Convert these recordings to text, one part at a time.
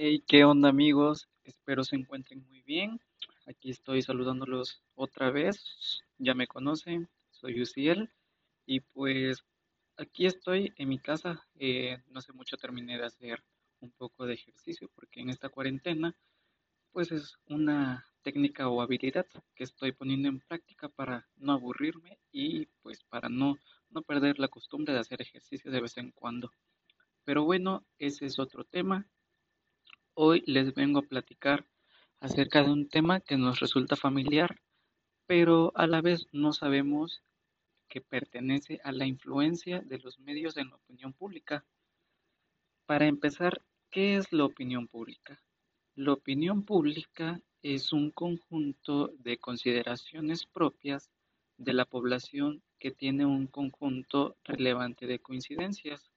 Hey, ¿qué onda amigos? Espero se encuentren muy bien. Aquí estoy saludándolos otra vez. Ya me conocen, soy Uciel. Y pues aquí estoy en mi casa. Eh, no hace mucho terminé de hacer un poco de ejercicio porque en esta cuarentena pues es una técnica o habilidad que estoy poniendo en práctica para no aburrirme y pues para no, no perder la costumbre de hacer ejercicio de vez en cuando. Pero bueno, ese es otro tema. Hoy les vengo a platicar acerca de un tema que nos resulta familiar, pero a la vez no sabemos que pertenece a la influencia de los medios en la opinión pública. Para empezar, ¿qué es la opinión pública? La opinión pública es un conjunto de consideraciones propias de la población que tiene un conjunto relevante de coincidencias.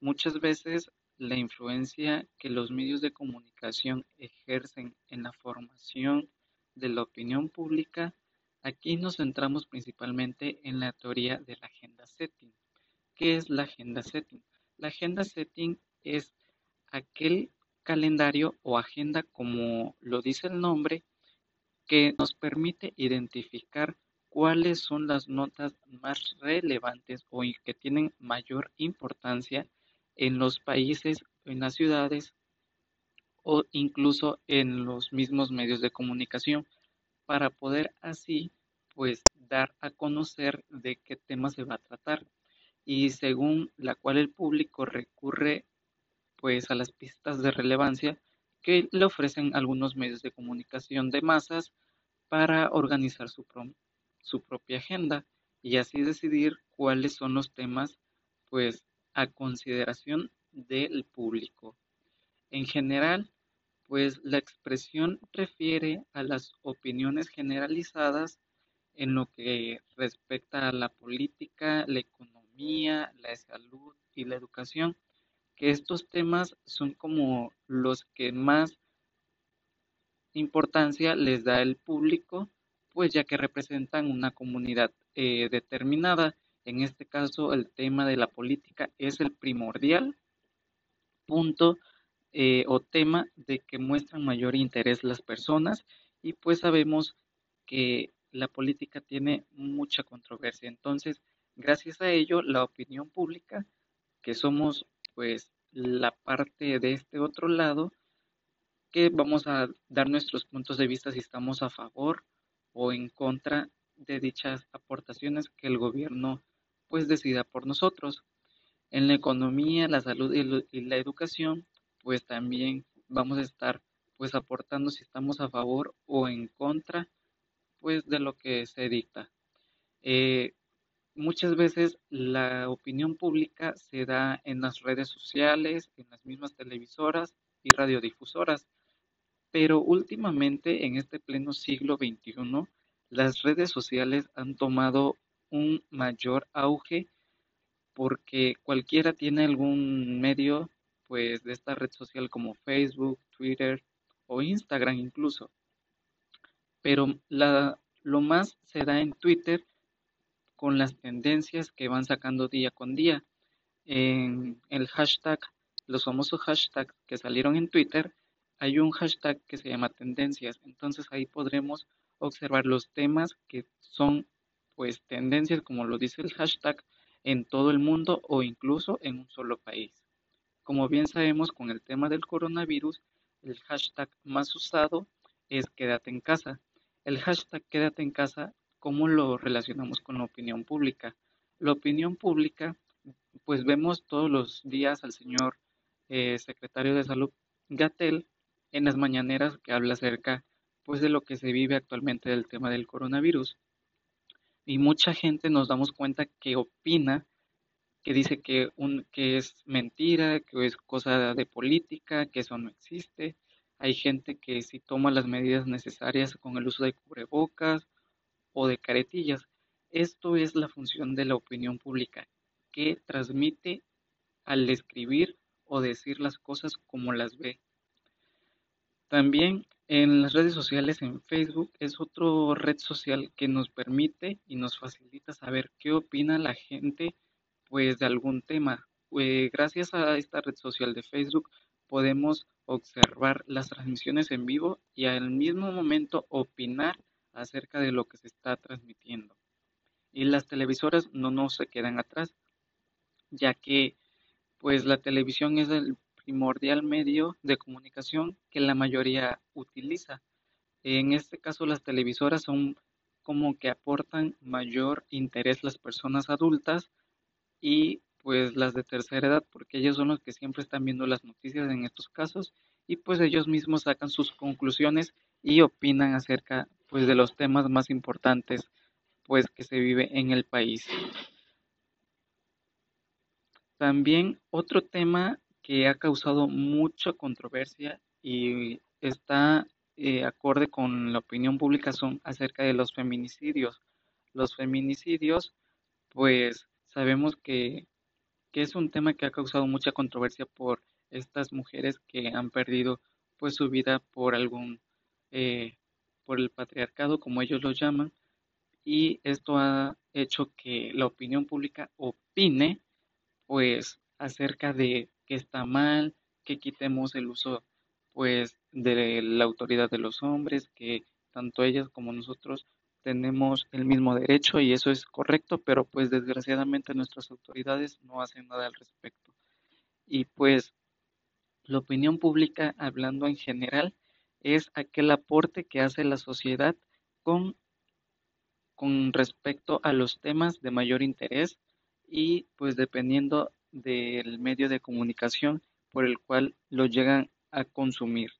Muchas veces la influencia que los medios de comunicación ejercen en la formación de la opinión pública, aquí nos centramos principalmente en la teoría de la agenda setting. ¿Qué es la agenda setting? La agenda setting es aquel calendario o agenda, como lo dice el nombre, que nos permite identificar cuáles son las notas más relevantes o que tienen mayor importancia en los países, en las ciudades o incluso en los mismos medios de comunicación para poder así pues dar a conocer de qué tema se va a tratar. Y según la cual el público recurre pues a las pistas de relevancia que le ofrecen algunos medios de comunicación de masas para organizar su, su propia agenda y así decidir cuáles son los temas pues a consideración del público. En general, pues la expresión refiere a las opiniones generalizadas en lo que respecta a la política, la economía, la salud y la educación, que estos temas son como los que más importancia les da el público, pues ya que representan una comunidad eh, determinada en este caso, el tema de la política es el primordial punto eh, o tema de que muestran mayor interés las personas y pues sabemos que la política tiene mucha controversia. Entonces, gracias a ello, la opinión pública, que somos pues la parte de este otro lado, que vamos a dar nuestros puntos de vista si estamos a favor o en contra de dichas aportaciones que el gobierno pues decida por nosotros. En la economía, la salud y, la educación, pues también vamos a estar pues aportando si estamos a favor o en contra pues de lo que se dicta. Eh, muchas veces la opinión pública se da en las redes sociales, en las mismas televisoras y radiodifusoras, pero últimamente en este pleno siglo XXI las redes sociales han tomado un mayor auge porque cualquiera tiene algún medio pues de esta red social como Facebook, Twitter o Instagram incluso. Pero la, lo más se da en Twitter con las tendencias que van sacando día con día. En el hashtag, los famosos hashtags que salieron en Twitter, hay un hashtag que se llama tendencias. Entonces ahí podremos observar los temas que son pues tendencias, como lo dice el hashtag, en todo el mundo o incluso en un solo país. Como bien sabemos con el tema del coronavirus, el hashtag más usado es quédate en casa. El hashtag quédate en casa, ¿cómo lo relacionamos con la opinión pública? La opinión pública, pues vemos todos los días al señor eh, secretario de salud Gatel en las mañaneras que habla acerca pues de lo que se vive actualmente del tema del coronavirus y mucha gente nos damos cuenta que opina, que dice que, un, que es mentira, que es cosa de política, que eso no existe. Hay gente que si toma las medidas necesarias con el uso de cubrebocas o de caretillas. Esto es la función de la opinión pública, que transmite al escribir o decir las cosas como las ve. También en las redes sociales, en Facebook, es otro red social que nos permite y nos facilita saber qué opina la gente pues de algún tema. Eh, gracias a esta red social de Facebook podemos observar las transmisiones en vivo y al mismo momento opinar acerca de lo que se está transmitiendo. Y las televisoras no nos se quedan atrás, ya que pues la televisión es el primordial medio de comunicación que la mayoría utiliza. En este caso las televisoras son como que aportan mayor interés las personas adultas y pues las de tercera edad, porque ellos son los que siempre están viendo las noticias en estos casos y pues ellos mismos sacan sus conclusiones y opinan acerca pues de los temas más importantes pues que se vive en el país. También otro tema que ha causado mucha controversia y está eh, acorde con la opinión pública son acerca de los feminicidios. Los feminicidios, pues sabemos que, que es un tema que ha causado mucha controversia por estas mujeres que han perdido pues su vida por algún eh, por el patriarcado como ellos lo llaman y esto ha hecho que la opinión pública opine pues acerca de que está mal que quitemos el uso pues de la autoridad de los hombres que tanto ellas como nosotros tenemos el mismo derecho y eso es correcto pero pues desgraciadamente nuestras autoridades no hacen nada al respecto. Y pues la opinión pública, hablando en general, es aquel aporte que hace la sociedad con, con respecto a los temas de mayor interés y pues dependiendo del medio de comunicación por el cual lo llegan a consumir.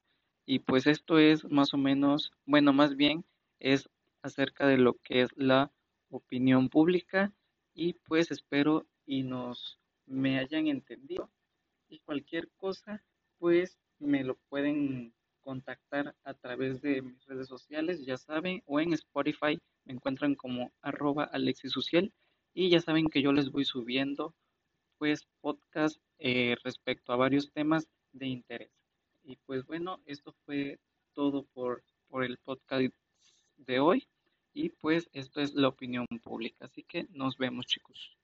Y pues esto es más o menos, bueno, más bien es acerca de lo que es la opinión pública y pues espero y nos me hayan entendido y cualquier cosa pues me lo pueden contactar a través de mis redes sociales, ya saben, o en Spotify me encuentran como arroba alexisuciel y ya saben que yo les voy subiendo pues podcast eh, respecto a varios temas de interés. Y pues bueno, esto fue todo por, por el podcast de hoy y pues esto es la opinión pública. Así que nos vemos chicos.